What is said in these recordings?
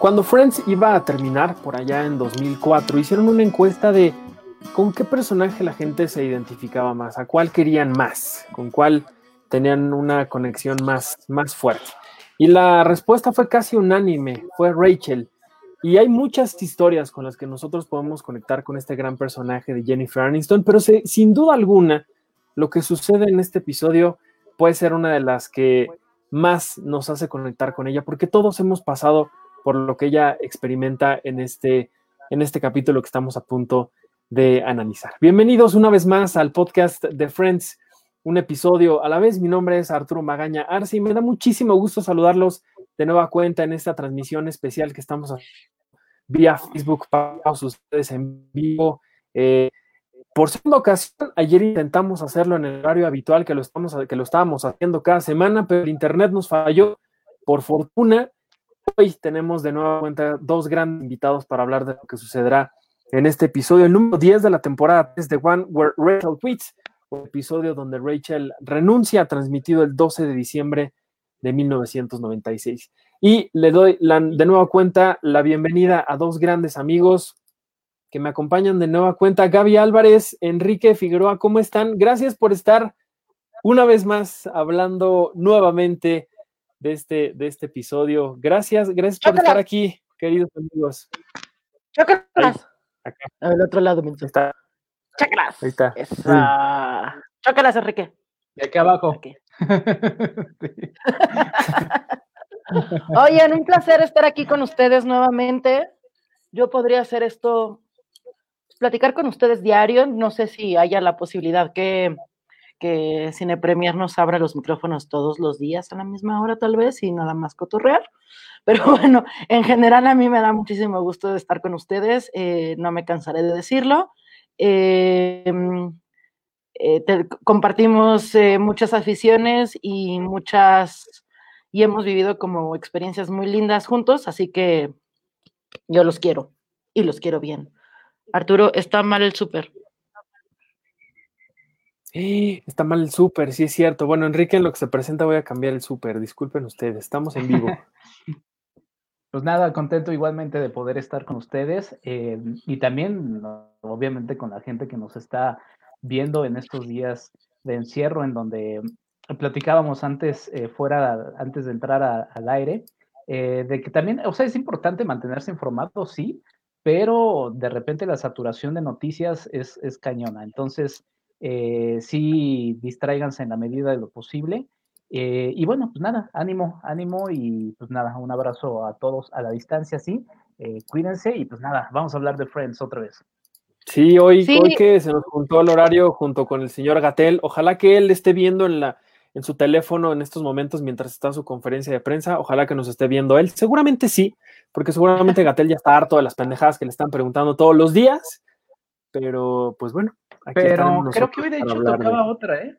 Cuando Friends iba a terminar por allá en 2004, hicieron una encuesta de con qué personaje la gente se identificaba más, a cuál querían más, con cuál tenían una conexión más, más fuerte. Y la respuesta fue casi unánime, fue Rachel. Y hay muchas historias con las que nosotros podemos conectar con este gran personaje de Jennifer Aniston, pero se- sin duda alguna, lo que sucede en este episodio puede ser una de las que más nos hace conectar con ella, porque todos hemos pasado por lo que ella experimenta en este, en este capítulo que estamos a punto de analizar. Bienvenidos una vez más al podcast de Friends, un episodio a la vez. Mi nombre es Arturo Magaña Arce y me da muchísimo gusto saludarlos de nueva cuenta en esta transmisión especial que estamos vía Facebook para ustedes en vivo. Eh, por segunda ocasión, ayer intentamos hacerlo en el horario habitual que lo, estamos, que lo estábamos haciendo cada semana, pero el internet nos falló. Por fortuna, hoy tenemos de nueva cuenta dos grandes invitados para hablar de lo que sucederá en este episodio, el número 10 de la temporada es The One Where Rachel Quits, un episodio donde Rachel renuncia, transmitido el 12 de diciembre de 1996. Y le doy de nueva cuenta la bienvenida a dos grandes amigos que me acompañan de nueva cuenta, Gaby Álvarez, Enrique Figueroa, ¿cómo están? Gracias por estar una vez más hablando nuevamente de este, de este episodio. Gracias, gracias por estar aquí, queridos amigos. Chócalas. acá. Al otro lado, menso. está, Chócalas. ahí está. Esa. Chócalas, Enrique. Y aquí abajo. Aquí. Oigan, un placer estar aquí con ustedes nuevamente. Yo podría hacer esto, platicar con ustedes diario. No sé si haya la posibilidad que, que Cine Premier nos abra los micrófonos todos los días a la misma hora, tal vez, y nada más cotorrear. Pero bueno, en general a mí me da muchísimo gusto de estar con ustedes. eh, no me cansaré de decirlo. Eh, eh, compartimos eh, muchas aficiones y muchas y hemos vivido como experiencias muy lindas juntos, así que yo los quiero y los quiero bien. Arturo, está mal el súper. ¡Eh! Está mal el súper, sí es cierto. Bueno, Enrique, en lo que se presenta voy a cambiar el súper. Disculpen ustedes, estamos en vivo. Pues nada, contento igualmente de poder estar con ustedes eh, y también, obviamente, con la gente que nos está viendo en estos días de encierro, en donde platicábamos antes, eh, fuera, antes de entrar al aire, de que también, o sea, es importante mantenerse informado, sí, pero de repente la saturación de noticias es, es cañona. Entonces, eh, sí, distráiganse en la medida de lo posible. Eh, y bueno, pues nada, ánimo, ánimo y pues nada, un abrazo a todos a la distancia, sí. Eh, cuídense y pues nada, vamos a hablar de Friends otra vez. Sí, hoy, Sí. hoy que se nos juntó el horario junto con el señor Gatel, ojalá que él esté viendo en la en su teléfono en estos momentos mientras está en su conferencia de prensa, ojalá que nos esté viendo él. Seguramente sí, porque seguramente Gatel ya está harto de las pendejadas que le están preguntando todos los días, pero pues bueno, aquí Pero creo que hoy de hecho de- tocaba otra, ¿eh?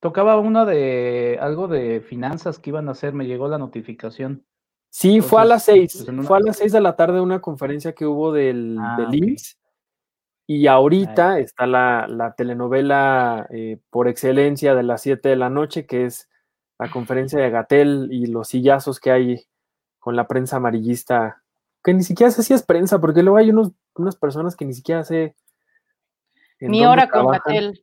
Tocaba una de algo de finanzas que iban a hacer, me llegó la notificación. Sí, fue a las seis, pues, una- fue a las seis de la tarde una conferencia que hubo del, Ah, del. IMSS y ahorita está la, la telenovela eh, por excelencia de las siete de la noche, que es la conferencia de Gatel y los sillazos que hay con la prensa amarillista, que ni siquiera sé si es prensa, porque luego hay unos, unas personas que ni siquiera sé. Mi hora con. Gatel.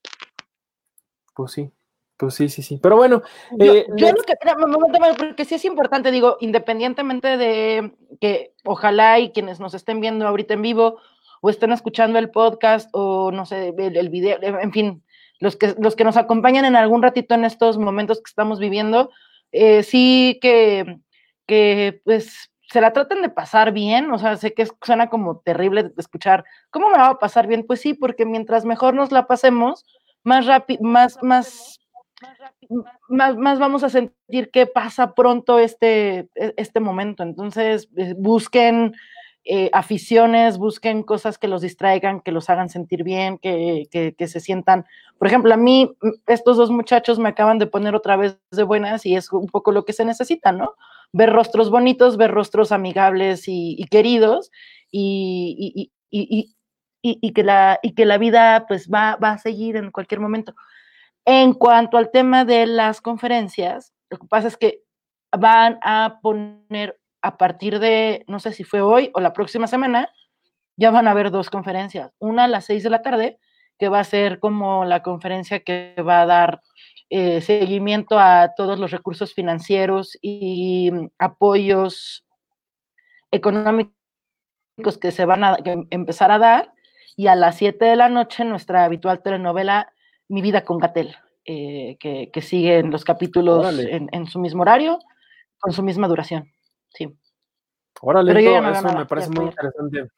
Pues sí, pues sí, sí, sí. Pero bueno, Yo, eh, yo let's- lo que, porque sí es importante, digo, independientemente de que ojalá y quienes nos estén viendo ahorita en vivo o estén escuchando el podcast o no sé, el, el video, en fin, los que, los que nos acompañan en algún ratito en estos momentos que estamos viviendo, eh, sí que, que pues se la traten de pasar bien, o sea, sé que suena como terrible escuchar, ¿cómo me va a pasar bien? Pues sí, porque mientras mejor nos la pasemos, más rápido, más, más, más, más vamos a sentir que pasa pronto este, e, este momento. Entonces, eh, busquen eh, aficiones, busquen cosas que los distraigan, que los hagan sentir bien, que, que, se sientan. Por ejemplo, a mí, estos dos muchachos me acaban de poner otra vez de buenas y es un poco lo que se necesita, ¿no? Ver rostros bonitos, ver rostros amigables y, queridos y, y, que la, y que la vida pues va, va a seguir en cualquier momento. En cuanto al tema de las conferencias, lo que pasa es que van a poner a partir de, no sé si fue hoy o la próxima semana, ya van a haber dos conferencias. Una a las seis de la tarde, que va a ser como la conferencia que va a dar eh, seguimiento a todos los recursos financieros y apoyos económicos que se van a empezar a dar. Y a las siete de la noche, nuestra habitual telenovela Mi vida con Gatel, eh, que, que siguen los capítulos en su mismo horario, con su misma duración. Sí. Órale, eso me parece muy interesante.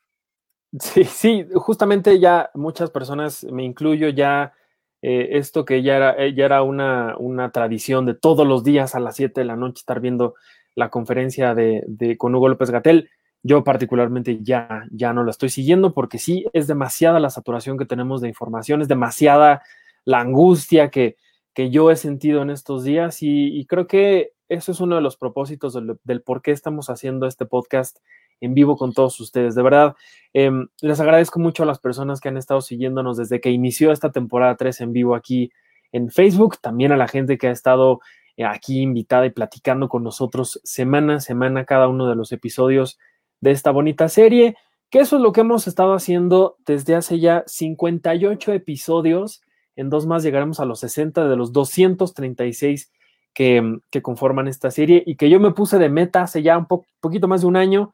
Sí, sí, justamente ya muchas personas, me incluyo ya, eh, esto que ya era, eh, ya era una, una, tradición de todos los días a las 7 de la noche estar viendo la conferencia de, de, con Hugo López Gatel. Yo particularmente ya, ya no la estoy siguiendo porque sí es demasiada la saturación que tenemos de información, es demasiada la angustia que, que yo he sentido en estos días y, y creo que eso es uno de los propósitos del, por qué estamos haciendo este podcast en vivo con todos ustedes. De verdad, em, les agradezco mucho a las personas que han estado siguiéndonos desde que inició esta temporada 3 en vivo aquí en Facebook, también a la gente que ha estado eh, aquí invitada y platicando con nosotros semana a semana cada uno de los episodios de esta bonita serie, que eso es lo que hemos estado haciendo desde hace ya 58 episodios. En dos más llegaremos a los 60 de los 236 que, conforman esta serie y que yo me puse de meta hace ya un poquito más de un año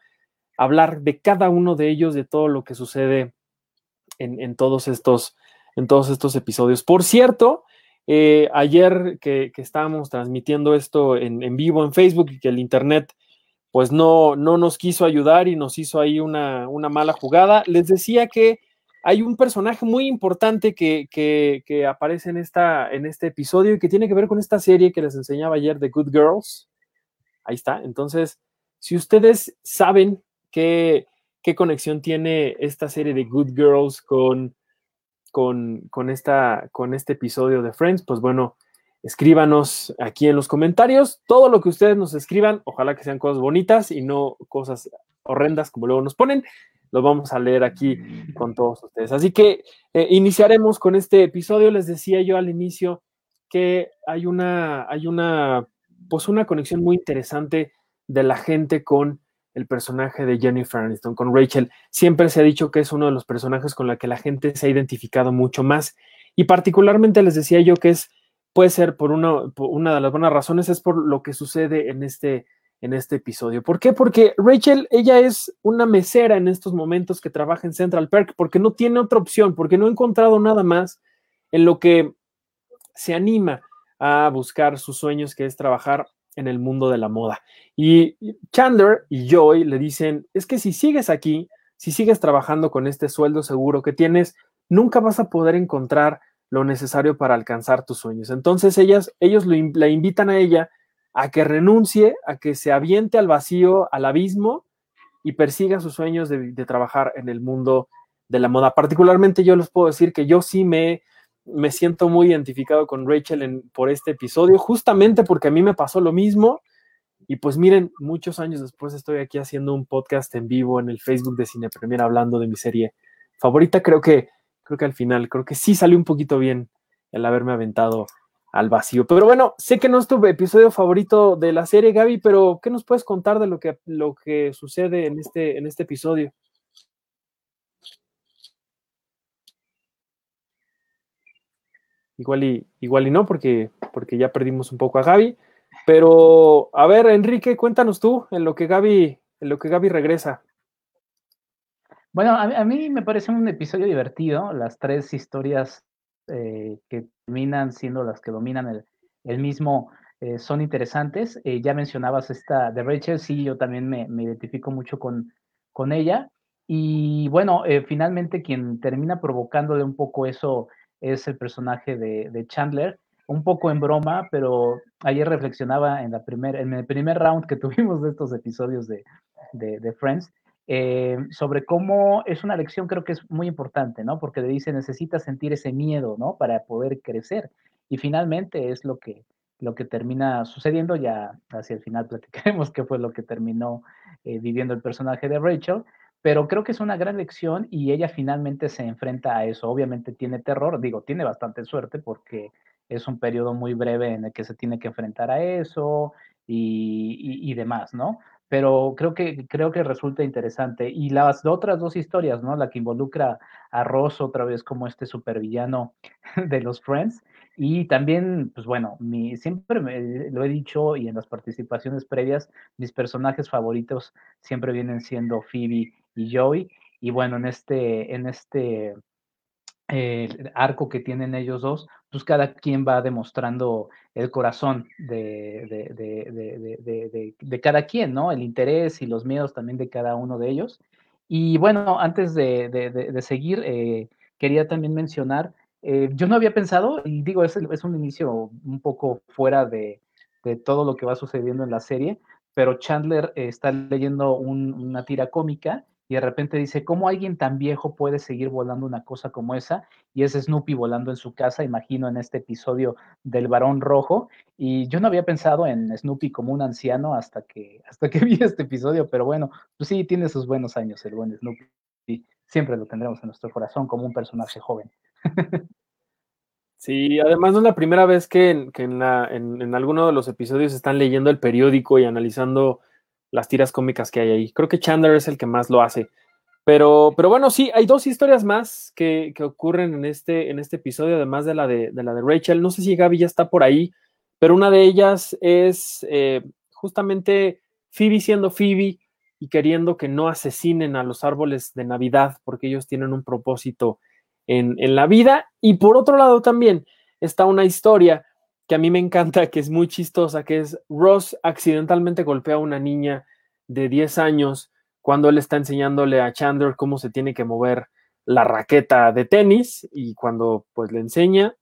hablar de cada uno de ellos, de todo lo que sucede en, todos, estos, en todos estos episodios. Por cierto, eh, ayer que, estábamos transmitiendo esto en, vivo en Facebook y que el Internet pues no, no nos quiso ayudar y nos hizo ahí una, una mala jugada, les decía que hay un personaje muy importante que, aparece en, esta, en este episodio y que tiene que ver con esta serie que les enseñaba ayer de Good Girls. Ahí está. Entonces, si ustedes saben qué, qué conexión tiene esta serie de Good Girls con, con, esta, con este episodio de Friends, pues bueno, escríbanos aquí en los comentarios todo lo que ustedes nos escriban. Ojalá que sean cosas bonitas y no cosas horrendas como luego nos ponen lo vamos a leer aquí con todos ustedes. Así que eh, iniciaremos con este episodio. Les decía yo al inicio que hay una, hay una, pues una conexión muy interesante de la gente con el personaje de Jennifer Aniston, con Rachel. Siempre se ha dicho que es uno de los personajes con la que la gente se ha identificado mucho más. Y particularmente les decía yo que es, puede ser por una, de las buenas razones, es por lo que sucede en este en este episodio. ¿Por qué? Porque Rachel, ella es una mesera en estos momentos que trabaja en Central Park, porque no tiene otra opción, porque no ha encontrado nada más en lo que se anima a buscar sus sueños, que es trabajar en el mundo de la moda. Y Chandler y Joy le dicen, es que si sigues aquí, si sigues trabajando con este sueldo seguro que tienes, nunca vas a poder encontrar lo necesario para alcanzar tus sueños. Entonces ellas, ellos la invitan a ella a que renuncie, a que se aviente al vacío, al abismo y persiga sus sueños de, trabajar en el mundo de la moda. Particularmente yo les puedo decir que yo sí me, me siento muy identificado con Rachel en, por este episodio, justamente porque a mí me pasó lo mismo. Y pues miren, muchos años después estoy aquí haciendo un podcast en vivo en el Facebook de Cine Premier hablando de mi serie favorita. Creo que, creo que al final, creo que sí salió un poquito bien el haberme aventado al vacío. Pero bueno, sé que no es tu episodio favorito de la serie, Gaby, pero ¿qué nos puedes contar de lo que, lo que sucede en este, en este episodio? Igual y, igual y no, porque, porque ya perdimos un poco a Gaby. Pero, a ver, Enrique, cuéntanos tú en lo que Gaby, en lo que Gaby regresa. Bueno, a, a mí me parece un episodio divertido, las tres historias eh, que terminan siendo las que dominan el, mismo eh, son interesantes. Eh, ya mencionabas esta de Rachel, sí, yo también me, identifico mucho con, con ella. Y bueno, finalmente quien termina provocándole un poco eso es el personaje de, Chandler, un poco en broma, pero ayer reflexionaba en, la primer, en el primer round que tuvimos de estos episodios de, de Friends, eh, sobre cómo es una lección creo que es muy importante, ¿no? Porque le dice, necesitas sentir ese miedo, ¿no? Para poder crecer. Y finalmente es lo que, lo que termina sucediendo, ya hacia el final platicaremos qué fue lo que terminó eh, viviendo el personaje de Rachel, pero creo que es una gran lección y ella finalmente se enfrenta a eso. Obviamente tiene terror, digo, tiene bastante suerte porque es un periodo muy breve en el que se tiene que enfrentar a eso y, y demás, ¿no? pero creo que, creo que resulta interesante. Y las otras dos historias, ¿no? La que involucra a Ross otra vez como este supervillano de los Friends. Y también, pues bueno, mi, siempre lo he dicho y en las participaciones previas, mis personajes favoritos siempre vienen siendo Phoebe y Joey. Y bueno, en este, en este el arco que tienen ellos dos, pues cada quien va demostrando el corazón de, de, cada quien, ¿no? El interés y los miedos también de cada uno de ellos. Y bueno, antes de, seguir, eh, quería también mencionar, eh, yo no había pensado, y digo, es, es un inicio un poco fuera de, todo lo que va sucediendo en la serie, pero Chandler está leyendo una tira cómica y de repente dice, ¿cómo alguien tan viejo puede seguir volando una cosa como esa? Y es Snoopy volando en su casa, imagino en este episodio del varón rojo. Y yo no había pensado en Snoopy como un anciano hasta que, hasta que vi este episodio, pero bueno, pues sí, tiene sus buenos años el buen Snoopy. Siempre lo tendremos en nuestro corazón como un personaje joven. Sí, además no es la primera vez que, en, en, en alguno de los episodios están leyendo el periódico y analizando las tiras cómicas que hay ahí. Creo que Chandler es el que más lo hace. Pero, pero bueno, sí, hay dos historias más que, ocurren en este, en este episodio, además de la de, la de Rachel. No sé si Gaby ya está por ahí, pero una de ellas es eh, justamente Phoebe siendo Phoebe y queriendo que no asesinen a los árboles de Navidad, porque ellos tienen un propósito en, en la vida. Y por otro lado también está una historia que a mí me encanta, que es muy chistosa, que es Ross accidentalmente golpea a una niña de 10 años cuando él está enseñándole a Chandler cómo se tiene que mover la raqueta de tenis y cuando pues le enseña,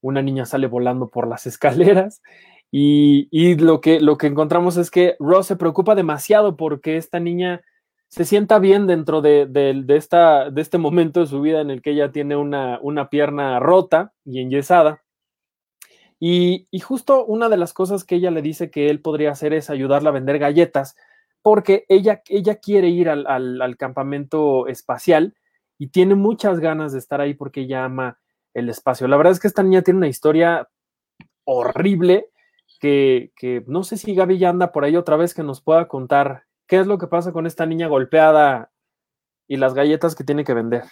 una niña sale volando por las escaleras y, lo, que, lo que encontramos es que Ross se preocupa demasiado porque esta niña se sienta bien dentro de, esta, de este momento de su vida en el que ella tiene una, una pierna rota y enyesada y, justo una de las cosas que ella le dice que él podría hacer es ayudarla a vender galletas, porque ella, ella quiere ir al, campamento espacial y tiene muchas ganas de estar ahí porque ella ama el espacio. La verdad es que esta niña tiene una historia horrible que, que, no sé si Gaby ya anda por ahí otra vez que nos pueda contar qué es lo que pasa con esta niña golpeada y las galletas que tiene que vender.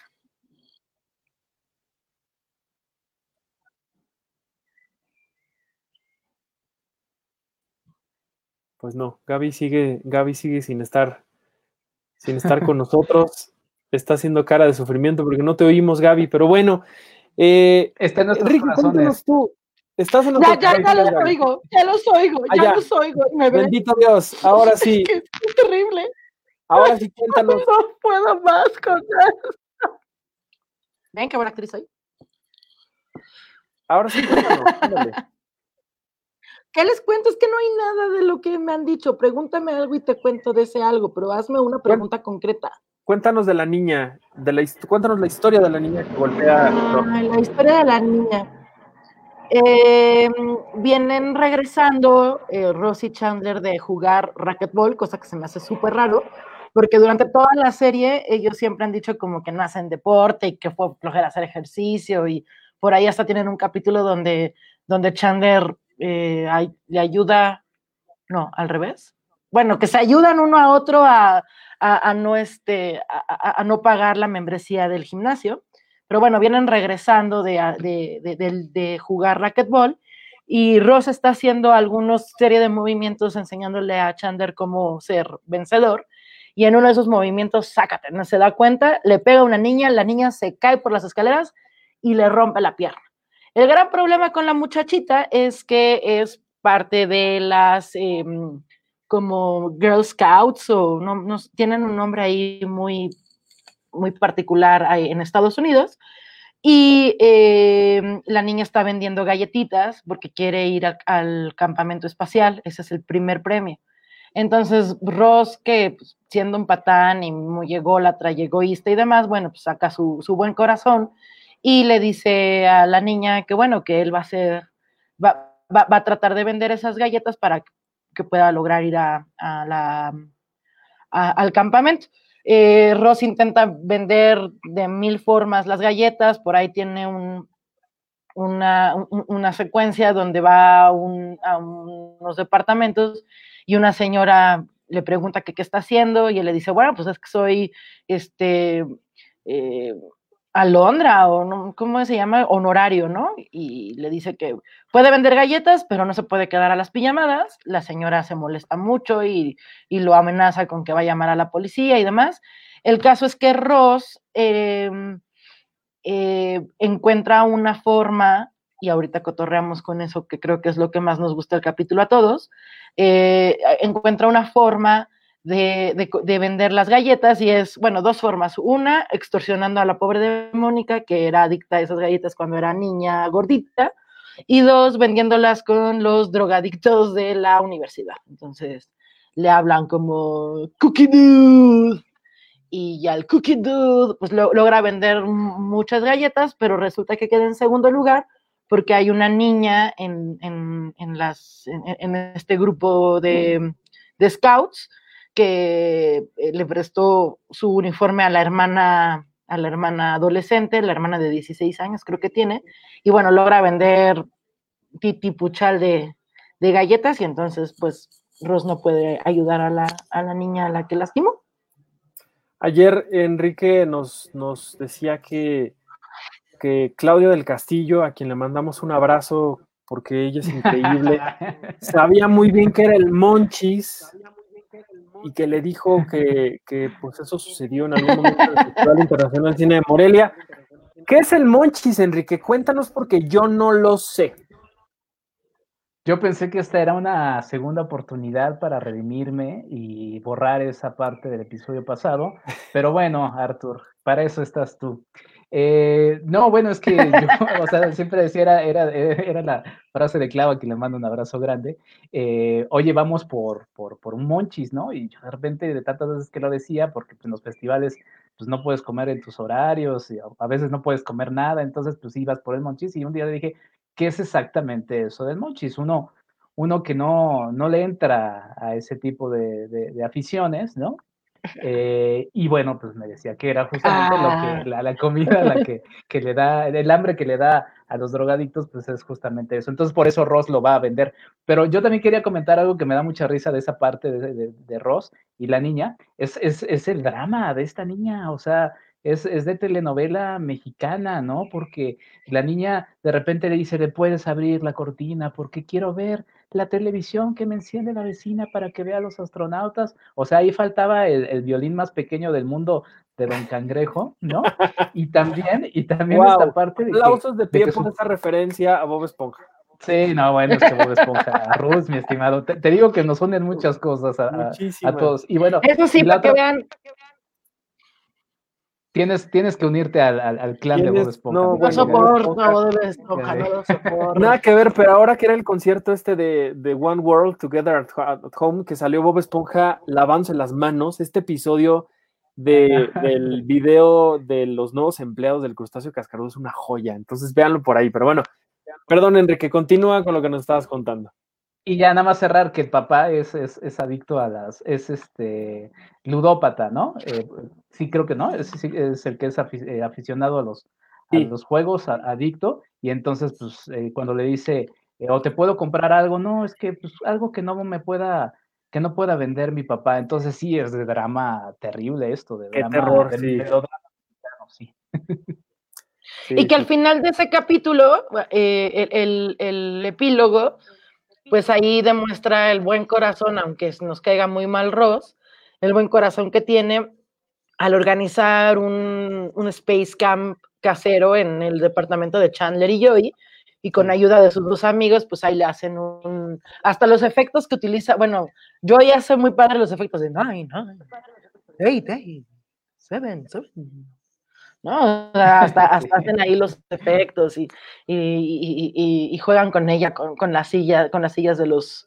Pues no, Gaby sigue, Gaby sigue sin estar, sin estar con nosotros. Está haciendo cara de sufrimiento porque no te oímos, Gaby, pero bueno. Eh, Está en nuestros Ricky, corazones. tú. Estás en ya, ya, ya los oigo, ya los oigo, ah, ya, los oigo. Bendito Dios, ahora sí. es, terrible. Ahora sí, cuéntanos. No puedo más con. Ven, qué buena actriz soy. Ahora sí, cuéntanos. ¿Qué les cuento? Es que no hay nada de lo que me han dicho. Pregúntame algo y te cuento de ese algo, pero hazme una pregunta concreta. Cuéntanos de la niña, de la, cuéntanos la historia de la niña que golpea. Ah, la historia de la niña. Em, vienen regresando eh, Rosie Chandler de jugar racquetball, cosa que se me hace súper raro, porque durante toda la serie ellos siempre han dicho como que no hacen deporte y que fue flojera hacer ejercicio y por ahí hasta tienen un capítulo donde, donde Chandler eh, ayuda, no, al revés. Bueno, que se ayudan uno a otro a, no, este, a, no pagar la membresía del gimnasio. Pero bueno, vienen regresando de, de, jugar racquetball y Ross está haciendo algunos serie de movimientos enseñándole a Chandler cómo ser vencedor. Y en uno de esos movimientos, sácate, no se da cuenta, le pega a una niña, la niña se cae por las escaleras y le rompe la pierna. El gran problema con la muchachita es que es parte de las em, como Girl Scouts o no, tienen un nombre ahí muy, muy particular en Estados Unidos. Y eh, la niña está vendiendo galletitas porque quiere ir al campamento espacial. Ese es el primer premio. Entonces, Ross, que pues, siendo un patán y muy ególatra y egoísta y demás, bueno, pues saca su, su, buen corazón y le dice a la niña que, bueno, que él va a hacer, va, va, va a tratar de vender esas galletas para que pueda lograr ir a, al campamento. Eh, Ross intenta vender de mil formas las galletas, por ahí tiene un, una, una, secuencia donde va a, un, a unos departamentos y una señora le pregunta qué está haciendo y él le dice, bueno, pues es que soy este eh, alondra o no, ¿cómo se llama? Honorario, ¿no? Y le dice que puede vender galletas, pero no se puede quedar a las pijamadas. La señora se molesta mucho y, y lo amenaza con que va a llamar a la policía y demás. El caso es que Ross eh, eh, encuentra una forma, y ahorita cotorreamos con eso, que creo que es lo que más nos gusta el capítulo a todos, eh, encuentra una forma de, de, de, vender las galletas y es, bueno, dos formas. Una, extorsionando a la pobre de Mónica, que era adicta a esas galletas cuando era niña gordita, y dos, vendiéndolas con los drogadictos de la universidad. Entonces, le hablan como Cookie Dude. Y ya el Cookie Dude, pues lo, logra vender muchas galletas, pero resulta que queda en segundo lugar porque hay una niña en, en, en las, en, este grupo de scouts que eh, le prestó su uniforme a la hermana a la hermana adolescente, la hermana de 16 años creo que tiene, y bueno, logra vender titi puchal de, de galletas y entonces pues Ross no puede ayudar a la, a la niña a la que lastimó. Ayer Enrique nos, nos decía que, que Claudia del Castillo, a quien le mandamos un abrazo porque ella es increíble, sabía muy bien que era el Monchis, y que le dijo que, que, pues eso sucedió en algún momento del Festival Internacional de Cine de Morelia. ¿Qué es el Monchis, Enrique? Cuéntanos porque yo no lo sé. Yo pensé que esta era una segunda oportunidad para redimirme y borrar esa parte del episodio pasado, pero bueno, Arthur, para eso estás tú. Eh, no, bueno, es que yo, o sea, siempre decía, era, era, era, la frase de Clava que le mando un abrazo grande. Eh, Oye, vamos por, por, por, un monchis, ¿no? Y yo de repente, de tantas veces que lo decía, porque pues, en los festivales, pues no puedes comer en tus horarios, y a veces no puedes comer nada, entonces pues ibas por el monchis y un día le dije, ¿qué es exactamente eso del monchis? Uno, uno que no, no le entra a ese tipo de, de, de aficiones, ¿no? Eh, y bueno, pues me decía que era justamente ah. lo que, la, la comida la que, que, le da, el hambre que le da a los drogadictos, pues es justamente eso. Entonces por eso Ross lo va a vender. Pero yo también quería comentar algo que me da mucha risa de esa parte de, de, de Ross y la niña, es, es, es, el drama de esta niña, o sea, es, es, de telenovela mexicana, ¿no? Porque la niña de repente le dice, le puedes abrir la cortina porque quiero ver la televisión que me enciende la vecina para que vea a los astronautas. O sea, ahí faltaba el, el violín más pequeño del mundo de Don Cangrejo, ¿no? Y también, y también wow. esta parte de Aplausos de pie de por su... esa referencia a Bob Esponja. Sí, no, bueno, es que Bob Esponja, a Ruth, mi estimado. Te, te, digo que nos unen muchas cosas a, a, a todos. Y bueno, eso sí, para otra... que vean, Tienes, tienes que unirte al, al, al clan de Bob Esponja. No, bueno, soporto a Bob Esponja, no lo soporto. Nada que ver, pero ahora que era el concierto este de, de One World Together at, Home, que salió Bob Esponja lavándose las manos, este episodio de, del video de los nuevos empleados del crustáceo cascarudo es una joya. Entonces véanlo por ahí. Pero bueno, perdón, Enrique, continúa con lo que nos estabas contando. Y ya nada más cerrar que el papá es, es, es adicto a las, es este ludópata, ¿no? Eh, sí, creo que no, es, es el que es eh, aficionado a los, sí. a los juegos, a, adicto, y entonces, pues, eh, cuando le dice, eh, o te puedo comprar algo, no, es que, pues, algo que no me pueda, que no pueda vender mi papá, entonces sí, es de drama terrible esto, de Qué drama. terror, de, sí. de drama, sí. sí. Y que al final de ese capítulo, el, el, el epílogo, pues ahí demuestra el buen corazón, aunque nos caiga muy mal Ross, el buen corazón que tiene al organizar un, un, Space Camp casero en el departamento de Chandler y Joey, y con ayuda de sus dos amigos, pues ahí le hacen un... Hasta los efectos que utiliza, bueno, Joey hace muy padre los efectos de nine, nine, eight, eight, seven, seven, ¿no? hasta, hacen ahí los efectos y, y, juegan con ella, con, con, la silla, con las sillas de los,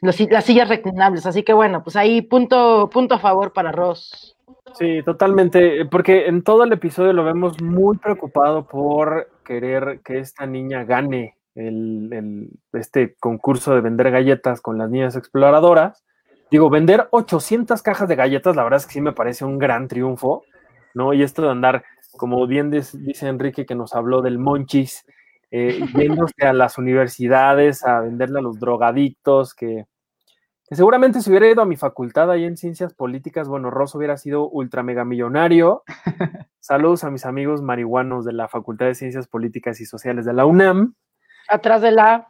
las sillas reclinables. Así que bueno, pues ahí punto, punto a favor para Ross. Sí, totalmente, porque en todo el episodio lo vemos muy preocupado por querer que esta niña gane el, este concurso de vender galletas con las niñas exploradoras. Digo, vender 800 cajas de galletas, la verdad es que sí me parece un gran triunfo, ¿no? Y esto de andar, como bien dice Enrique que nos habló del monchis, eh, yéndose a las universidades a venderle a los drogadictos, que, seguramente si hubiera ido a mi facultad ahí en ciencias políticas, bueno, Ross hubiera sido ultra mega millonario. Saludos a mis amigos marihuanos de la Facultad de Ciencias Políticas y Sociales de la UNAM. Atrás de la.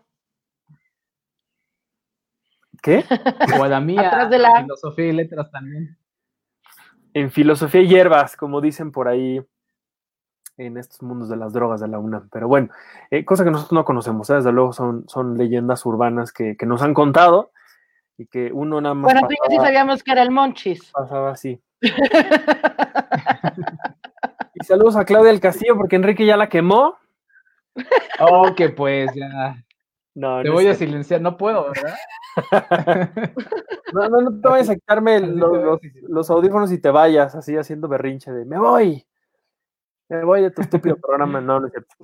¿Qué? O la mía. Atrás de la. Filosofía y letras también. En filosofía y hierbas, como dicen por ahí en estos mundos de las drogas de la UNAM. Pero bueno, eh, cosa que nosotros no conocemos, ¿eh? desde luego son, son leyendas urbanas que, nos han contado y que uno nada más. Bueno, tú sí sabíamos que era el Monchis. Pasaba así. y saludos a Claudia del Castillo, porque Enrique ya la quemó. Oh, que pues ya. No, te voy a silenciar, no puedo, ¿verdad? no, no, no te vayas a quitarme los, los, audífonos y te vayas así haciendo berrinche de me voy. Me voy de tu estúpido programa, no, no es cierto.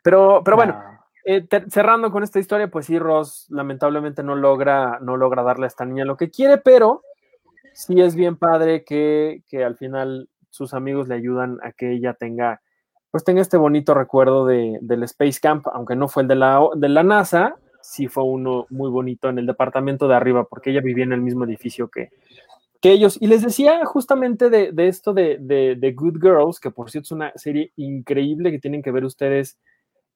Pero, pero bueno, eh, cerrando con esta historia, pues sí, Ross lamentablemente no logra, no logra darle a esta niña lo que quiere, pero sí es bien padre que, que al final sus amigos le ayudan a que ella tenga, pues tenga este bonito recuerdo de, del Space Camp, aunque no fue el de la, de la NASA, sí fue uno muy bonito en el departamento de arriba, porque ella vivía en el mismo edificio que, que ellos. Y les decía justamente de, esto de, de, Good Girls, que por cierto es una serie increíble que tienen que ver ustedes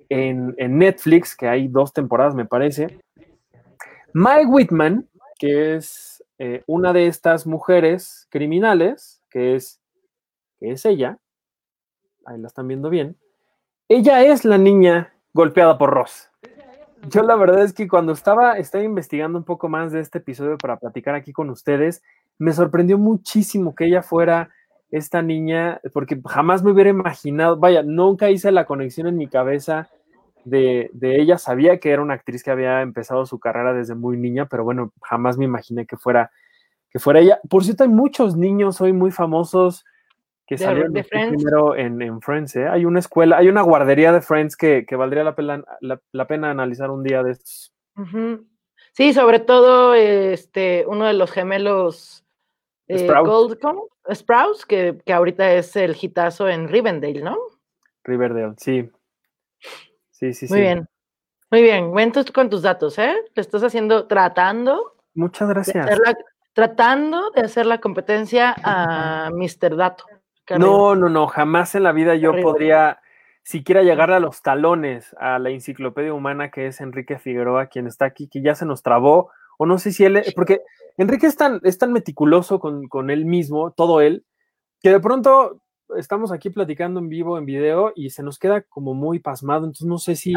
en, Netflix, que hay dos temporadas, me parece. Mike Whitman, que es eh, una de estas mujeres criminales, que es, es ella, ahí la están viendo bien, ella es la niña golpeada por Ross. Yo la verdad es que cuando estaba, estaba investigando un poco más de este episodio para platicar aquí con ustedes, me sorprendió muchísimo que ella fuera esta niña, porque jamás me hubiera imaginado, vaya, nunca hice la conexión en mi cabeza de, ella, sabía que era una actriz que había empezado su carrera desde muy niña, pero bueno, jamás me imaginé que fuera, que fuera ella. Por cierto, hay muchos niños hoy muy famosos que salieron primero en, Friends, ¿eh? Hay una escuela, hay una guardería de Friends que, valdría la pena, la, pena analizar un día de estos. Sí, sobre todo este, uno de los gemelos eh, Sprouts, que, que, ahorita es el hitazo en Rivendale, ¿no? Riverdale, sí. Sí, sí, Muy bien. Muy bien. Ven con tus datos, ¿eh? Le estás haciendo, tratando. Muchas gracias. tratando de hacer la competencia a Mr. Dato. No, no, no. Jamás en la vida yo podría siquiera llegar a los talones a la enciclopedia humana que es Enrique Figueroa, quien está aquí, que ya se nos trabó. O no sé si él, porque Enrique es tan, es tan meticuloso con, él mismo, todo él, que de pronto estamos aquí platicando en vivo, en video, y se nos queda como muy pasmado. Entonces no sé si,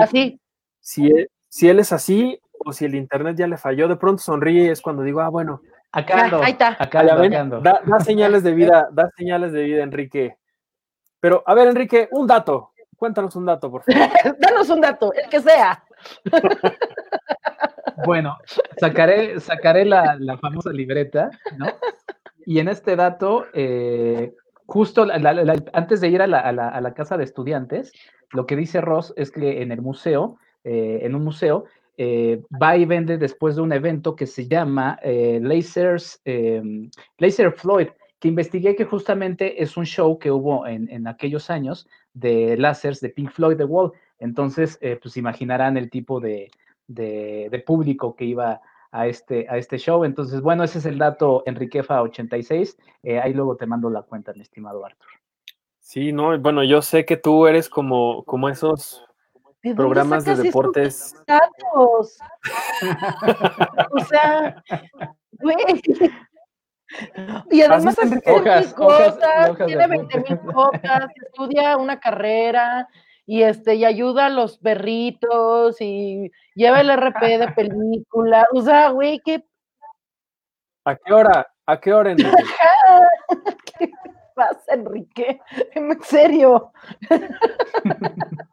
si, él, si él es así o si el internet ya le falló. De pronto sonríe y es cuando digo, ah, bueno. Acá ando, ahí está. Acá Da, señales de vida, da señales de vida, Enrique. Pero, a ver, Enrique, un dato. Cuéntanos un dato, por favor. Danos un dato, el que sea. Bueno, sacaré, sacaré la, famosa libreta, ¿no? Y en este dato, eh, justo antes de ir a la, casa de estudiantes, lo que dice Ross es que en el museo, eh, en un museo, eh, va y vende después de un evento que se llama Lasers, Laser Floyd, que investigué que justamente es un show que hubo en, en aquellos años de lasers de Pink Floyd The Wall. Entonces, pues imaginarán el tipo de, de, público que iba a este, a este show. Entonces, bueno, ese es el dato Enriquefa86. Eh, ahí luego te mando la cuenta, mi estimado Arthur. Sí, no, bueno, yo sé que tú eres como, como esos programas de deportes. Datos? o sea, güey. Y además hace hojas, cosas, tiene 20 mil cosas, estudia una carrera, y este, y ayuda a los perritos y lleva el RP de película. O sea, güey, ¿qué? ¿A qué hora? ¿A qué hora, ¿Qué pasa, Enrique, en serio.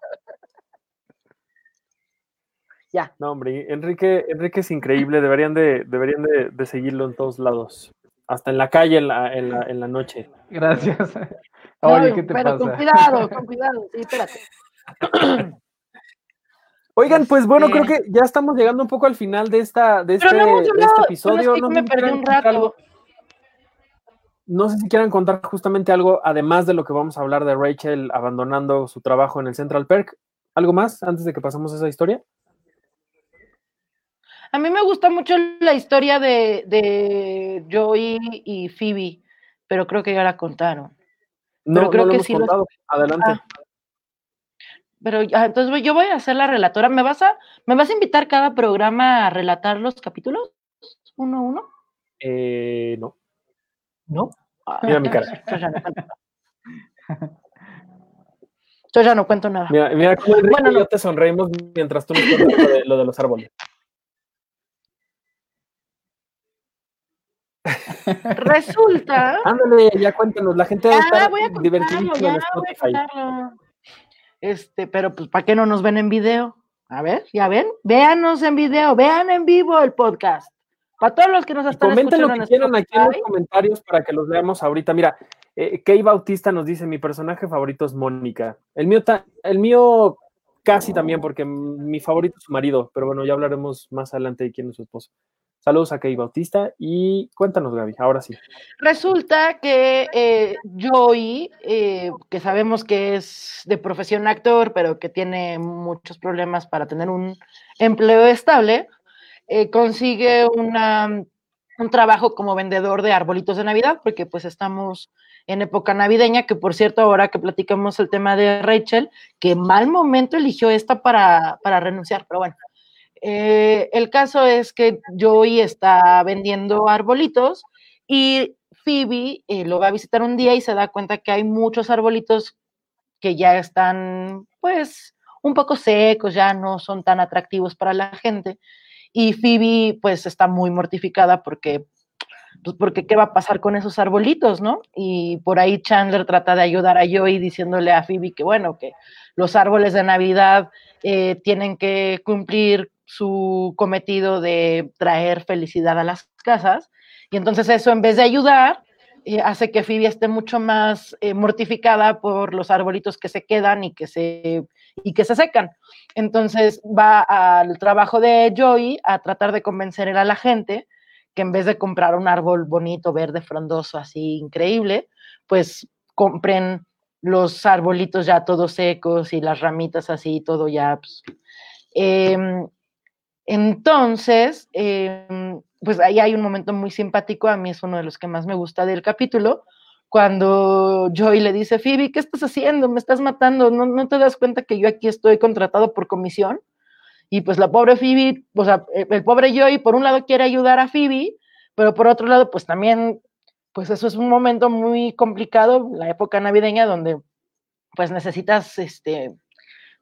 ya. No, hombre, Enrique, Enrique es increíble, deberían de, deberían de, de seguirlo en todos lados. Hasta en la calle en la, en la, en la noche. Gracias. Oye, ¿qué te pero pasa? con cuidado, con cuidado. Sí, espérate. Oigan, pues bueno, creo Este- que ya estamos llegando un poco al final de esta, de este, no de este episodio. es que No me sé si perdí quieran un contar rato. algo- No sé si quieran contar justamente algo, además de lo que vamos a hablar de Rachel abandonando su trabajo en el Central Perk. ¿Algo más antes de que pasemos a esa historia? A mí me gusta mucho la historia de, de Joey y Phoebe, pero creo que ya la contaron. No, Pero creo no lo que hemos sí los- contado. Adelante. Ah. Pero entonces yo voy a ser la relatora. ¿Me vas a, me vas a invitar cada programa a relatar los capítulos? ¿Uno a uno? Eh, no. No. Ah, Mira mi cara. Yo ya no cuento. Yo ya no cuento nada. Mira, mira cómo Bueno, no. te sonreímos mientras tú nos cuentas lo de, lo de los árboles. Resulta. Ándale, ya cuéntanos. La gente estar voy a contarlo, ya voy a contarlo. Este, pero pues, ¿para qué no nos ven en video? A ver, ya ven, véanos en video, vean en vivo el podcast. Para todos los que nos están comenten lo escuchando que en quieran aquí en los comentarios para que los veamos ahorita. Mira, eh, Kay Bautista nos dice, mi personaje favorito es Mónica. El mío, el mío casi también, porque mi favorito es su marido, pero bueno, ya hablaremos más adelante de quién es su esposo. Saludos a Kay Bautista y cuéntanos, Gaby, ahora sí. Resulta que eh, Joey, eh, que sabemos que es de profesión actor, pero que tiene muchos problemas para tener un empleo estable, eh, consigue una, un trabajo como vendedor de arbolitos de Navidad, porque pues estamos en época navideña, que por cierto, ahora que platicamos el tema de Rachel, que mal momento eligió esta para, para renunciar, pero bueno. Eh, el caso es que Joey está vendiendo arbolitos y Phoebe eh, lo va a visitar un día y se da cuenta que hay muchos arbolitos que ya están, pues, un poco secos, ya no son tan atractivos para la gente. Y Phoebe, pues, está muy mortificada porque, pues, porque qué va a pasar con esos arbolitos, ¿no? Y por ahí Chandler trata de ayudar a Joey diciéndole a Phoebe que, bueno, que los árboles de Navidad eh, tienen que cumplir su cometido de traer felicidad a las casas. Y entonces eso, en vez de ayudar, eh, hace que Phoebe esté mucho más eh, mortificada por los arbolitos que se quedan y que se, y que se secan. Entonces va al trabajo de Joey a tratar de convencer a la gente que en vez de comprar un árbol bonito, verde, frondoso, así increíble, pues compren los arbolitos ya todos secos y las ramitas así, todo ya. Pues. Eh, entonces, eh, pues ahí hay un momento muy simpático, a mí es uno de los que más me gusta del capítulo, cuando Joey le dice, Phoebe, ¿qué estás haciendo? Me estás matando, ¿No, ¿no, te das cuenta que yo aquí estoy contratado por comisión? Y pues la pobre Phoebe, o sea, el, el pobre Joey por un lado quiere ayudar a Phoebe, pero por otro lado, pues también, pues eso es un momento muy complicado, la época navideña, donde pues necesitas, este,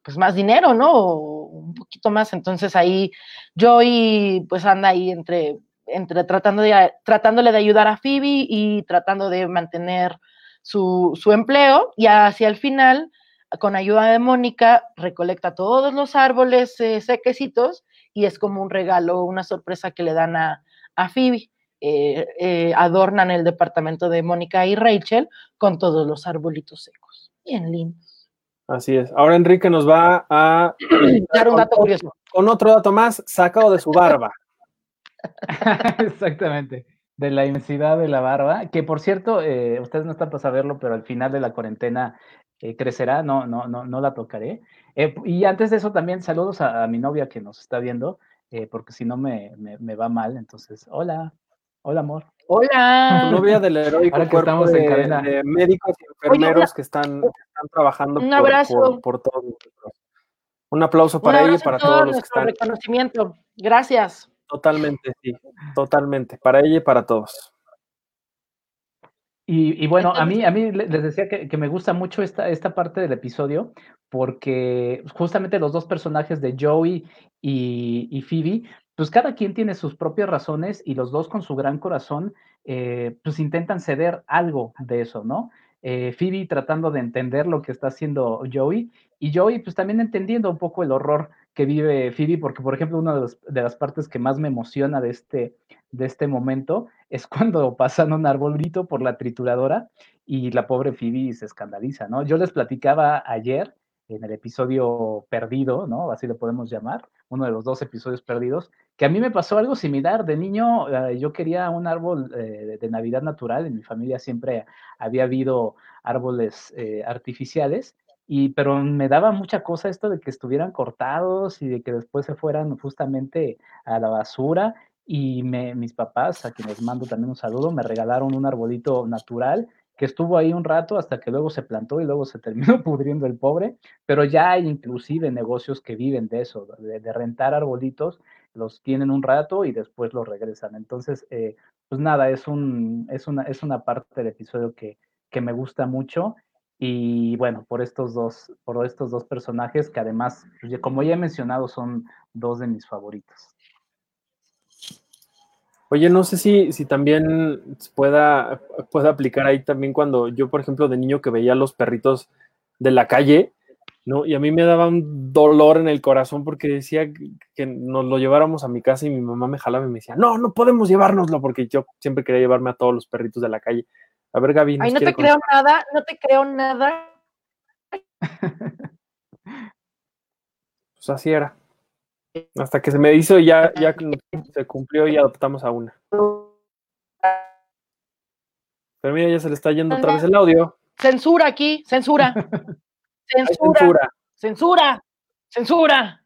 pues más dinero, ¿no? Un poquito más. Entonces ahí Joey pues anda ahí entre, entre tratando de, tratándole de ayudar a Phoebe y tratando de mantener su, su empleo y hacia el final, con ayuda de Mónica, recolecta todos los árboles eh, sequecitos y es como un regalo, una sorpresa que le dan a, a Phoebe. Eh, eh, adornan el departamento de Mónica y Rachel con todos los arbolitos secos. Bien lindos. Así es. Ahora Enrique nos va a dar un dato curioso. Con otro dato más, sacado de su barba. Exactamente. De la inmensidad de la barba, que por cierto, eh, ustedes no están para saberlo, pero al final de la cuarentena eh, crecerá, no, no, no, no la tocaré. Eh, y antes de eso también saludos a, a mi novia que nos está viendo, eh, porque si no me, me, me, va mal. Entonces, hola, hola amor. Hola. Tu novia del heroico Ahora que cuerpo estamos de, en cadena. de médicos y enfermeros Oye, que, están, que están trabajando un por, abrazo. por, por todos nosotros. Un aplauso para un ella y para todos los que están. reconocimiento. Gracias. Totalmente, sí, totalmente. Para ella y para todos. Y, y, bueno, a mí, a mí les decía que, que, me gusta mucho esta, esta parte del episodio porque justamente los dos personajes de Joey y, y Phoebe, pues cada quien tiene sus propias razones y los dos con su gran corazón, eh, pues intentan ceder algo de eso, ¿no? eh, Phoebe tratando de entender lo que está haciendo Joey y Joey pues también entendiendo un poco el horror que vive Phoebe, porque por ejemplo una de, de las partes que más me emociona de este, de este momento es cuando pasan un arbolito por la trituradora y la pobre Phoebe se escandaliza, ¿no? Yo les platicaba ayer en el episodio perdido, ¿no? Así lo podemos llamar, uno de los dos episodios perdidos, que a mí me pasó algo similar. De niño eh, yo quería un árbol eh, de Navidad natural, en mi familia siempre había habido árboles eh, artificiales, y, pero me daba mucha cosa esto de que estuvieran cortados y de que después se fueran justamente a la basura. Y mis papás, a quienes mando también un saludo, me regalaron un arbolito natural que estuvo ahí un rato hasta que luego se plantó y luego se terminó pudriendo el pobre, pero ya hay inclusive negocios que viven de eso, de, rentar arbolitos, los tienen un rato y después los regresan. Entonces, eh, pues nada, es, un, es, una, es una parte del episodio que, que me gusta mucho y bueno, por estos dos, por estos dos personajes que además, pues, como ya he mencionado, son dos de mis favoritos. Oye, no sé si, si también pueda, pueda aplicar ahí también cuando yo, por ejemplo, de niño que veía los perritos de la calle, ¿no? Y a mí me daba un dolor en el corazón porque decía que nos lo lleváramos a mi casa y mi mamá me jalaba y me decía, no, no podemos llevárnoslo porque yo siempre quería llevarme a todos los perritos de la calle. A ver, Gaby. Ay, no te creo nada, no te creo nada. pues así era. Hasta que se me hizo ya, ya se cumplió y adoptamos a una. Pero mira, ya se le está yendo otra vez el audio. Censura aquí, censura. Censura. Censura. Censura.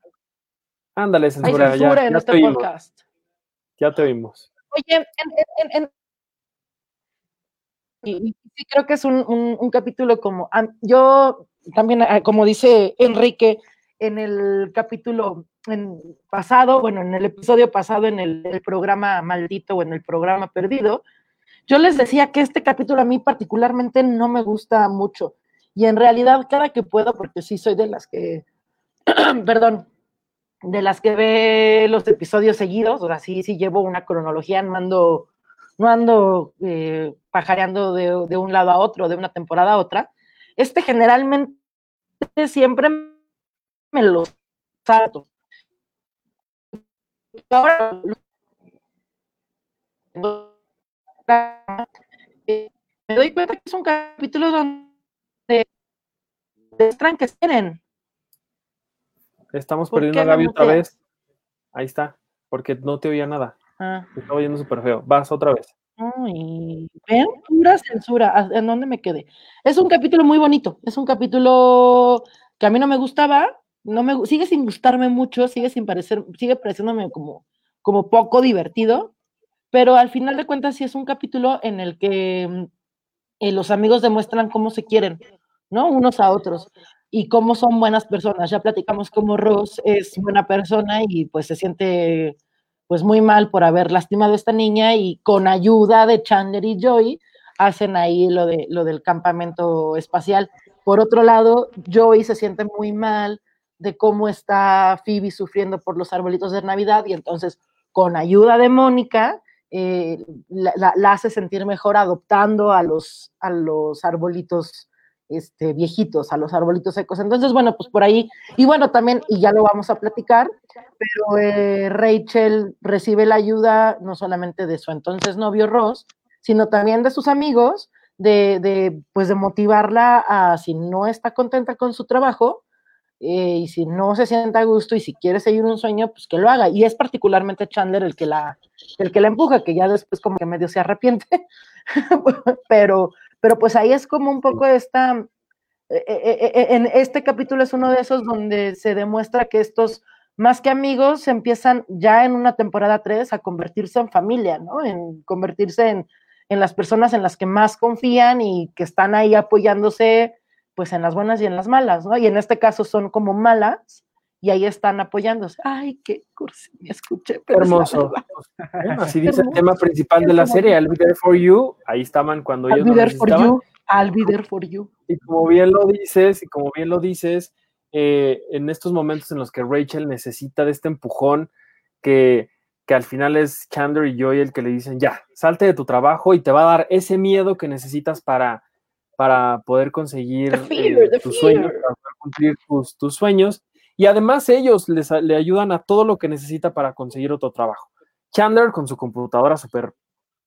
Ándale, censura. Hay censura en este podcast. Ya te oímos. Oye, en, y, sí creo que es un, un capítulo como, yo también, ah, como dice Enrique, en el capítulo en pasado, bueno, en el episodio pasado, en el, programa maldito o en el programa perdido, yo les decía que este capítulo a mí particularmente no me gusta mucho. Y en realidad, cada que puedo, porque sí soy de las que, perdón, de las que ve los episodios seguidos, o sea, sí, sí llevo una cronología, no ando, no ando eh, pajareando de, de un lado a otro, de una temporada a otra. Este generalmente siempre me lo salto. Ahora me doy cuenta que es un capítulo donde demuestran que quieren. Estamos perdiendo a Gaby otra vez. Ahí está, porque no te oía nada. Ah. Te estaba oyendo súper feo. Vas otra vez. Ay, ven, pura censura. ¿En dónde me quedé? Es un capítulo muy bonito. Es un capítulo que a mí no me gustaba, no me, sigue sin gustarme mucho, sigue sin parecer, sigue pareciéndome como, como poco divertido, pero al final de cuentas sí es un capítulo en el que mm, eh, los amigos demuestran cómo se quieren, ¿no? Unos a otros y cómo son buenas personas. Ya platicamos cómo Ross es buena persona y pues se siente pues muy mal por haber lastimado a esta niña y con ayuda de Chandler y Joy hacen ahí lo, de, lo del campamento espacial. Por otro lado, Joy se siente muy mal de cómo está Phoebe sufriendo por los arbolitos de Navidad y entonces con ayuda de Mónica eh, la, hace sentir mejor adoptando a los, a los arbolitos este, viejitos, a los arbolitos secos. Entonces, bueno, pues por ahí, y bueno, también, y ya lo vamos a platicar, pero eh, Rachel recibe la ayuda no solamente de su entonces novio Ross, sino también de sus amigos, de, de, pues de motivarla a, si no está contenta con su trabajo, eh, y si no se siente a gusto y si quiere seguir un sueño, pues que lo haga. Y es particularmente Chandler el que la, el que la empuja, que ya después como que medio se arrepiente, pero, pero pues ahí es como un poco esta, eh, eh, en este capítulo es uno de esos donde se demuestra que estos, más que amigos, empiezan ya en una temporada 3 a convertirse en familia, ¿no? En convertirse en, en las personas en las que más confían y que están ahí apoyándose pues en las buenas y en las malas, ¿no? Y en este caso son como malas y ahí están apoyándose. Ay, qué cursi, me escuché. Hermoso. así dice el tema principal de la serie, I'll be there for you. Ahí estaban cuando ellos be there for you. I'll be there for you. Y como bien lo dices, y como bien lo dices, eh, en estos momentos en los que Rachel necesita de este empujón, que, que al final es Chandler y Joy el que le dicen, ya, salte de tu trabajo y te va a dar ese miedo que necesitas para para poder conseguir eh, tus sueños, para poder cumplir tus, sueños. Y además ellos les, le ayudan a todo lo que necesita para conseguir otro trabajo. Chandler con su computadora súper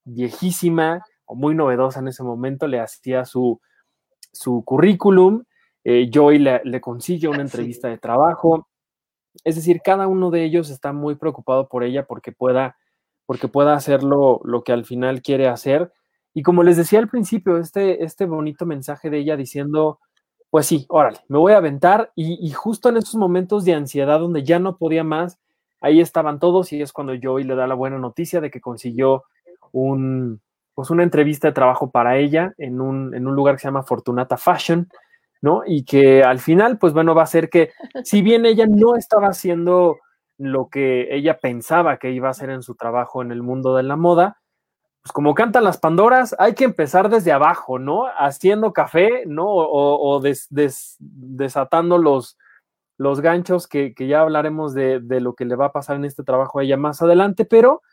viejísima o muy novedosa en ese momento le hacía su, su currículum. Eh, Joy le, consigue una entrevista de trabajo. Es decir, cada uno de ellos está muy preocupado por ella porque pueda, porque pueda hacer lo, que al final quiere hacer. Y como les decía al principio, este, este bonito mensaje de ella diciendo, pues sí, órale, me voy a aventar. Y, justo en esos momentos de ansiedad donde ya no podía más, ahí estaban todos y es cuando Joey le da la buena noticia de que consiguió un, pues una entrevista de trabajo para ella en un, en un lugar que se llama Fortunata Fashion, ¿no? Y que al final, pues bueno, va a ser que si bien ella no estaba haciendo lo que ella pensaba que iba a hacer en su trabajo en el mundo de la moda, pues como cantan las Pandoras, hay que empezar desde abajo, ¿no? Haciendo café, ¿no? O, desatando los, ganchos, que, ya hablaremos de, de, lo que le va a pasar en este trabajo a ella más adelante, pero,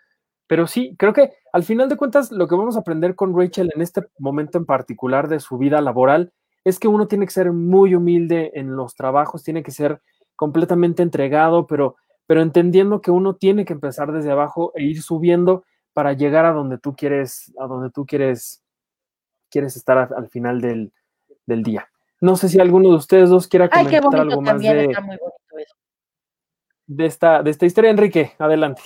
pero sí, creo que al final de cuentas lo que vamos a aprender con Rachel en este momento en particular de su vida laboral es que uno tiene que ser muy humilde en los trabajos, tiene que ser completamente entregado, pero, pero entendiendo que uno tiene que empezar desde abajo e ir subiendo para llegar a donde tú quieres, a donde tú quieres, quieres estar al final del, día. No sé si alguno de ustedes dos quiera comentar algo más de, de, esta, de esta historia. Enrique, adelante.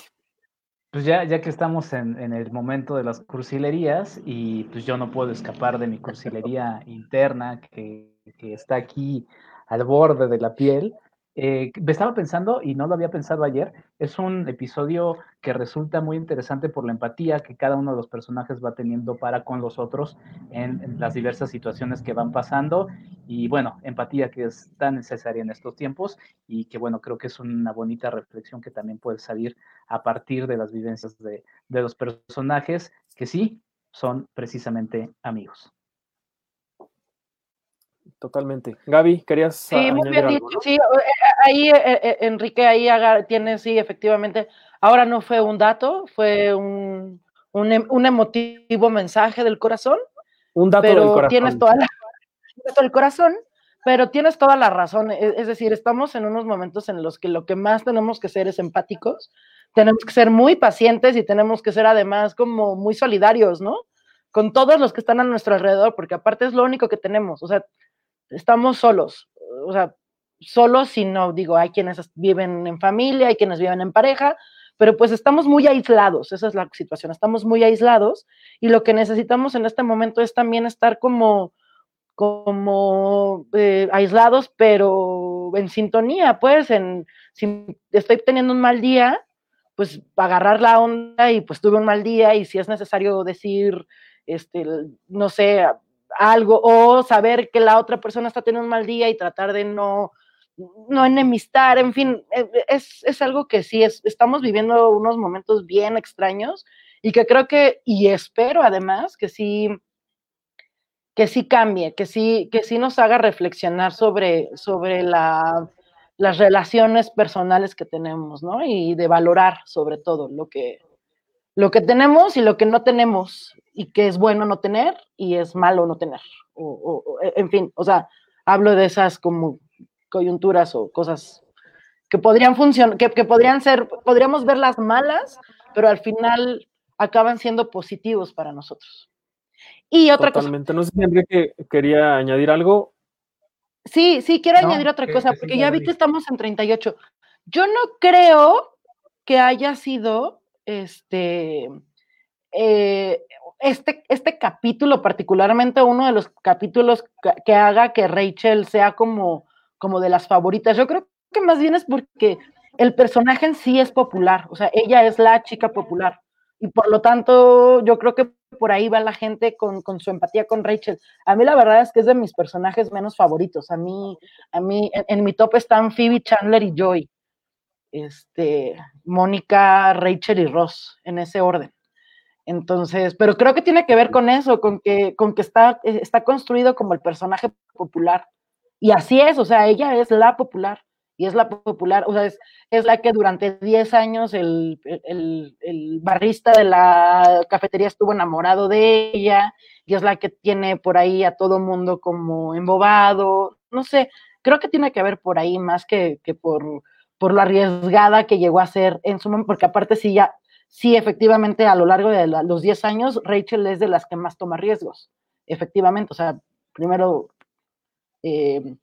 Pues ya, ya que estamos en, en, el momento de las cursilerías y pues yo no puedo escapar de mi cursilería interna que, que está aquí al borde de la piel, eh, me estaba pensando, y no lo había pensado ayer, es un episodio que resulta muy interesante por la empatía que cada uno de los personajes va teniendo para con los otros en, las diversas situaciones que van pasando. Y bueno, empatía que es tan necesaria en estos tiempos y que bueno, creo que es una bonita reflexión que también puede salir a partir de las vivencias de, de los personajes que sí son precisamente amigos. Totalmente. Gaby, ¿querías Sí, muy bien dicho. Sí, eh, eh, ahí, eh, Enrique, ahí tiene, sí, efectivamente. Ahora no fue un dato, fue un, un, em, un emotivo mensaje del corazón. Un dato pero del corazón. Tienes toda la, un dato del corazón, pero tienes toda la razón. Es, es decir, estamos en unos momentos en los que lo que más tenemos que ser es empáticos, tenemos que ser muy pacientes y tenemos que ser además como muy solidarios, ¿no? Con todos los que están a nuestro alrededor, porque aparte es lo único que tenemos. O sea, estamos solos, o sea, solos si no, digo, hay quienes viven en familia, hay quienes viven en pareja, pero pues estamos muy aislados, esa es la situación, estamos muy aislados y lo que necesitamos en este momento es también estar como, como eh, aislados, pero en sintonía, pues, en, si estoy teniendo un mal día, pues agarrar la onda y pues tuve un mal día y si es necesario decir, este, no sé, algo o saber que la otra persona está teniendo un mal día y tratar de no, no enemistar, en fin, e, e, es, es algo que sí, es, estamos viviendo unos momentos bien extraños y que creo que, y espero además que sí, que sí cambie, que sí, que sí nos haga reflexionar sobre, sobre la, las relaciones personales que tenemos, ¿no? Y de valorar sobre todo lo que, lo que tenemos y lo que no tenemos y que es bueno no tener y es malo no tener. O, e, en fin, o sea, hablo de esas como coyunturas o cosas que podrían funcionar, que, podrían ser, podríamos verlas malas, pero al final acaban siendo positivos para nosotros. Y otra Totalmente. No sé si Enrique quería añadir algo. Sí, sí, quiero añadir otra cosa, porque ya vi que estamos en 38. Yo no creo que haya sido este, eh, este, este capítulo, particularmente uno de los capítulos que, haga que Rachel sea como, como de las favoritas. Yo creo que más bien es porque el personaje en sí es popular, o sea, ella es la chica popular. Y por lo tanto, yo creo que por ahí va la gente con, su empatía con Rachel. A mí la verdad es que es de mis personajes menos favoritos. A mí, a mí en, en mi top están Phoebe, Chandler y Joy. Este, Mónica, Rachel y Ross, en ese orden. Entonces, pero creo que tiene que ver con eso, con que, con que está, está construido como el personaje popular. Y así es, o sea, ella es la popular. y es la popular, o sea, es, es la que durante 10 años el, el, el, barrista de la cafetería estuvo enamorado de ella, y es la que tiene por ahí a todo mundo como embobado, no sé, creo que tiene que ver por ahí más que, que por, por lo arriesgada que llegó a ser en su momento, porque aparte sí ya, sí efectivamente a lo largo de la, los 10 años, Rachel es de las que más toma riesgos, efectivamente, o sea, primero... Eh,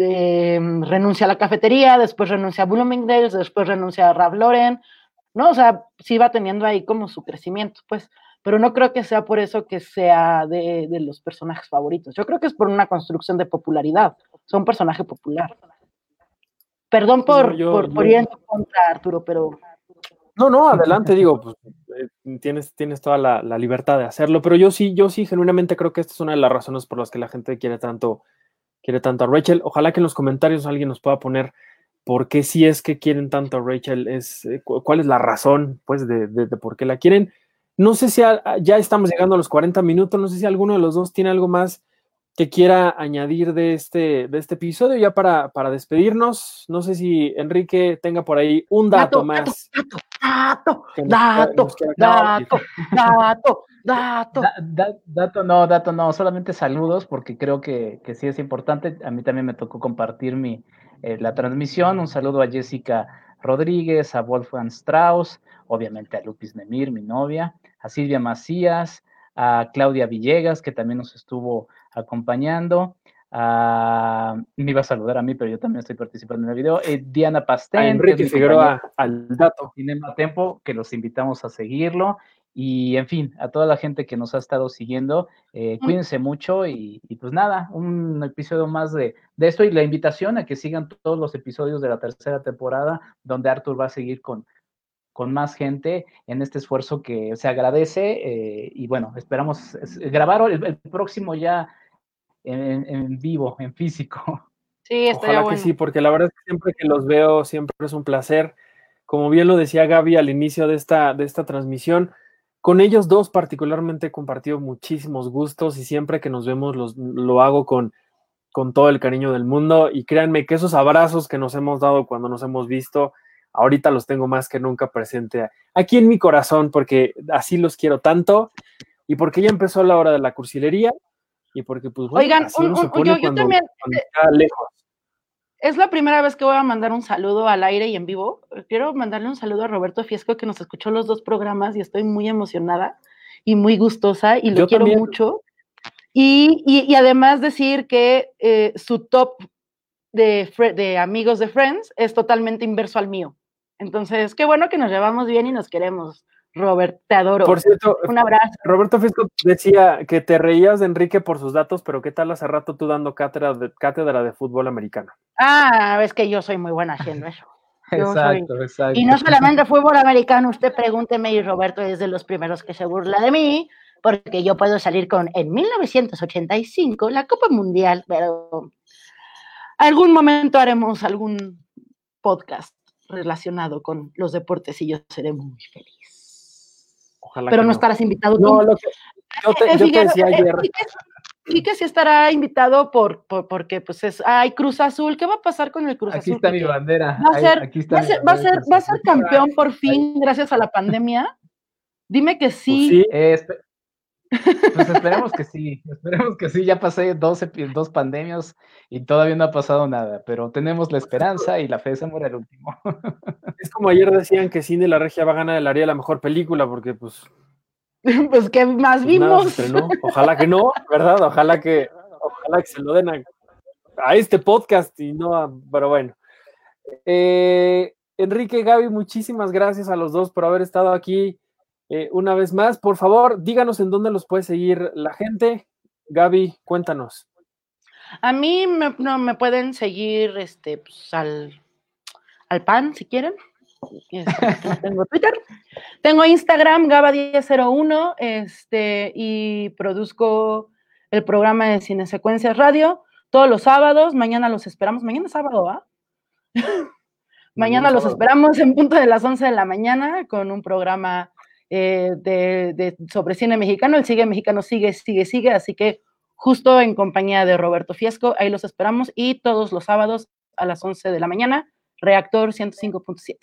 eh, renuncia a la cafetería, después renuncia a Bloomingdale's, después renuncia a Ralph Lauren, ¿no? O sea, sí va teniendo ahí como su crecimiento, pues, pero no creo que sea por eso que sea de, de los personajes favoritos. Yo creo que es por una construcción de popularidad. O sea, un personaje popular. Perdón por, yo, por, yo, por ir en contra, Arturo, pero No, no, adelante, digo, pues eh, tienes, tienes toda la, la, libertad de hacerlo, pero yo sí, yo sí, genuinamente creo que esta es una de las razones por las que la gente quiere tanto, quiere tanto a Rachel. Ojalá que en los comentarios alguien nos pueda poner por qué si es que quieren tanto a Rachel, es, eh, cuál es la razón, pues, de, de, de, por qué la quieren. No sé si a, ya estamos llegando a los 40 minutos, no sé si alguno de los dos tiene algo más que quiera añadir de este, de este episodio ya para, para despedirnos. No sé si Enrique tenga por ahí un dato, dato más. Dato, dato, dato, dato, dato, da, da, dato. no, dato no, solamente saludos porque creo que, que, sí es importante. A mí también me tocó compartir mi, eh, la transmisión. Un saludo a Jessica Rodríguez, a Wolfgang Strauss, obviamente a Lupis Nemir, mi novia, a Silvia Macías, a Claudia Villegas, que también nos estuvo acompañando. Uh, me iba a saludar a mí, pero yo también estoy participando en el video. Eh, Diana Pastén, a Enrique Figueroa, al dato. Cinema Tempo, que los invitamos a seguirlo. Y en fin, a toda la gente que nos ha estado siguiendo, eh, cuídense mucho y, y, pues nada, un episodio más de, de, esto y la invitación a que sigan todos los episodios de la tercera temporada, donde Arthur va a seguir con, con más gente en este esfuerzo que se agradece eh, y bueno, esperamos grabar el, el próximo ya en, en, vivo, en físico. Sí, Ojalá bueno. que sí, porque la verdad es que siempre que los veo siempre es un placer. Como bien lo decía Gaby al inicio de esta, de esta transmisión, con ellos dos particularmente he compartido muchísimos gustos y siempre que nos vemos los, lo hago con, con todo el cariño del mundo y créanme que esos abrazos que nos hemos dado cuando nos hemos visto, ahorita los tengo más que nunca presente aquí en mi corazón porque así los quiero tanto y porque ya empezó la hora de la cursilería y porque pues bueno, Oigan, así un, uno se un, pone yo, yo cuando, también, cuando está lejos. Es la primera vez que voy a mandar un saludo al aire y en vivo. Quiero mandarle un saludo a Roberto Fiesco que nos escuchó los dos programas y estoy muy emocionada y muy gustosa y lo Yo quiero también. mucho. Y, y, y, además decir que eh, su top de, de amigos de Friends es totalmente inverso al mío. Entonces, qué bueno que nos llevamos bien y nos queremos. Robert, te adoro. Por cierto, un abrazo. Roberto Fisco decía que te reías de Enrique por sus datos, pero ¿qué tal hace rato tú dando cátedra de, cátedra de fútbol americano? Ah, es que yo soy muy buena haciendo eso. Yo exacto, soy... exacto. Y no solamente fútbol americano, usted pregúnteme y Roberto es de los primeros que se burla de mí, porque yo puedo salir con en 1985 la Copa Mundial, pero algún momento haremos algún podcast relacionado con los deportes y yo seré muy feliz. Ojalá pero no, no, estarás invitado no. Lo que, yo te, yo te decía ayer. Y que sí estará invitado por, por, porque pues es ay Cruz Azul, ¿qué va a pasar con el Cruz aquí Azul? Está mi bandera. Va a ser, está va ser, va a ser, va a ser campeón por fin gracias a la pandemia. Dime que sí. Pues sí. Eh, pues esperemos que sí, esperemos que sí, ya pasé dos, dos pandemias y todavía no ha pasado nada, pero tenemos la esperanza y la fe se muere el último. Es como ayer decían que Cine La Regia va a ganar el área de la mejor película, porque pues... Pues que más pues vimos. Ojalá que no, ¿verdad? Ojalá que, ojalá que se lo den a, a este podcast y no a... Pero bueno. Eh, Enrique, Gaby, muchísimas gracias a los dos por haber estado aquí eh, una vez más. Por favor, díganos en dónde los puede seguir la gente. Gaby, cuéntanos. A mí me, no, me pueden seguir este, pues, al, al pan, si quieren. Este, tengo Twitter. Tengo Instagram, Gaba1001, este, y produzco el programa de Cine Secuencias Radio todos los sábados. Mañana los esperamos. Mañana es sábado, ¿ah? mañana los esperamos en punto de las 11 de la mañana con un programa eh, de, de, sobre cine mexicano. El Sigue Mexicano sigue, sigue, sigue. Así que justo en compañía de Roberto Fiesco, ahí los esperamos. Y todos los sábados a las 11 de la mañana Reactor 105.7.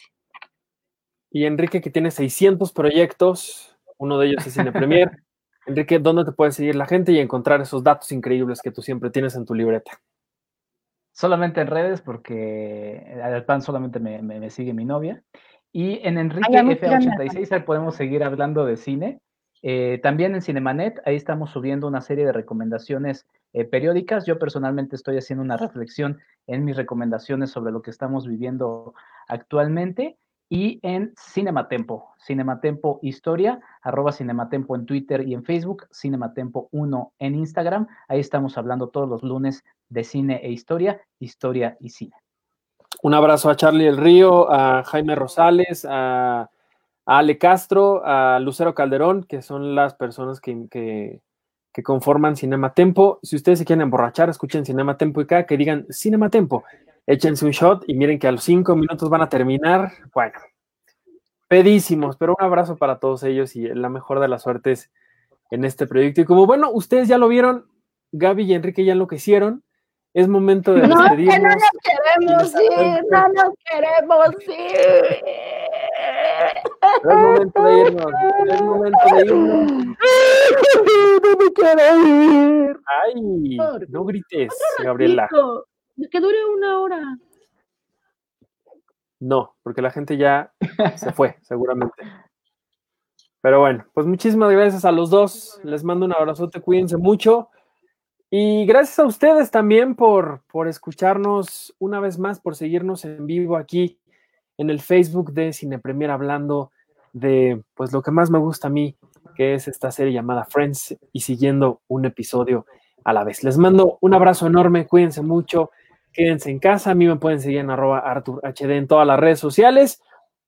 Y Enrique, que tiene 600 proyectos, uno de ellos es Cine Premier. Enrique, ¿dónde te puede seguir la gente y encontrar esos datos increíbles que tú siempre tienes en tu libreta? Solamente en redes, porque al pan solamente me, me, me sigue mi novia. Y en Enrique F86 ahí podemos seguir hablando de cine. Eh, también en Cinemanet, ahí estamos subiendo una serie de recomendaciones eh, periódicas. Yo personalmente estoy haciendo una reflexión en mis recomendaciones sobre lo que estamos viviendo actualmente y en Cinematempo, Cinematempo Historia, arroba Cinematempo en Twitter y en Facebook, Cinematempo 1 en Instagram. Ahí estamos hablando todos los lunes de cine e historia, historia y cine. Un abrazo a Charlie El Río, a Jaime Rosales, a, Ale Castro, a Lucero Calderón, que son las personas que, conforman Cinematempo. Si ustedes se quieren emborrachar, escuchen Cinematempo y cada que digan Cinematempo échense un shot y miren que a los cinco minutos van a terminar. Bueno, pedísimos, pero un abrazo para todos ellos y la mejor de las suertes en este proyecto. Y como bueno, ustedes ya lo vieron, Gaby y Enrique ya lo que hicieron, es momento de no, despedirnos. no nos queremos ir, no nos queremos ir. Es momento de irnos, es momento de irnos. No me quiero ir. Ay, no grites, Gabriela. Que dure una hora. No, porque la gente ya se fue, seguramente. Pero bueno, pues muchísimas gracias a los dos. Les mando un abrazote, cuídense mucho. Y gracias a ustedes también por, por escucharnos una vez más, por seguirnos en vivo aquí en el Facebook de Cine Premier hablando de pues lo que más me gusta a mí, que es esta serie llamada Friends y siguiendo un episodio a la vez. Les mando un abrazo enorme, cuídense mucho Quédense en casa. A mí me pueden seguir en arroba ArturHD en todas las redes sociales.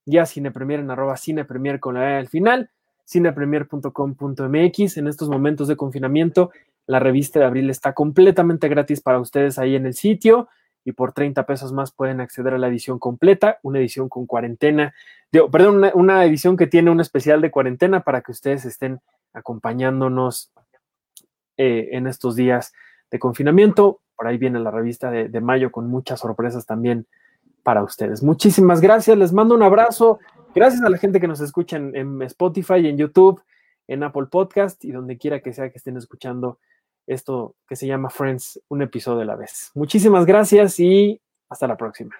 Ya Cinepremier en arroba Cinepremier con la E al final. Cinepremier.com.mx. En estos momentos de confinamiento, la revista de abril está completamente gratis para ustedes ahí en el sitio. Y por 30 pesos más pueden acceder a la edición completa, una edición con cuarentena, perdón, una edición que tiene un especial de cuarentena para que ustedes estén acompañándonos eh, en estos días de confinamiento. Por ahí viene la revista de, mayo con muchas sorpresas también para ustedes. Muchísimas gracias, les mando un abrazo. Gracias a la gente que nos escucha en Spotify, en YouTube, en Apple Podcast y donde quiera que sea que estén escuchando esto que se llama Friends, un episodio a la vez. Muchísimas gracias y hasta la próxima.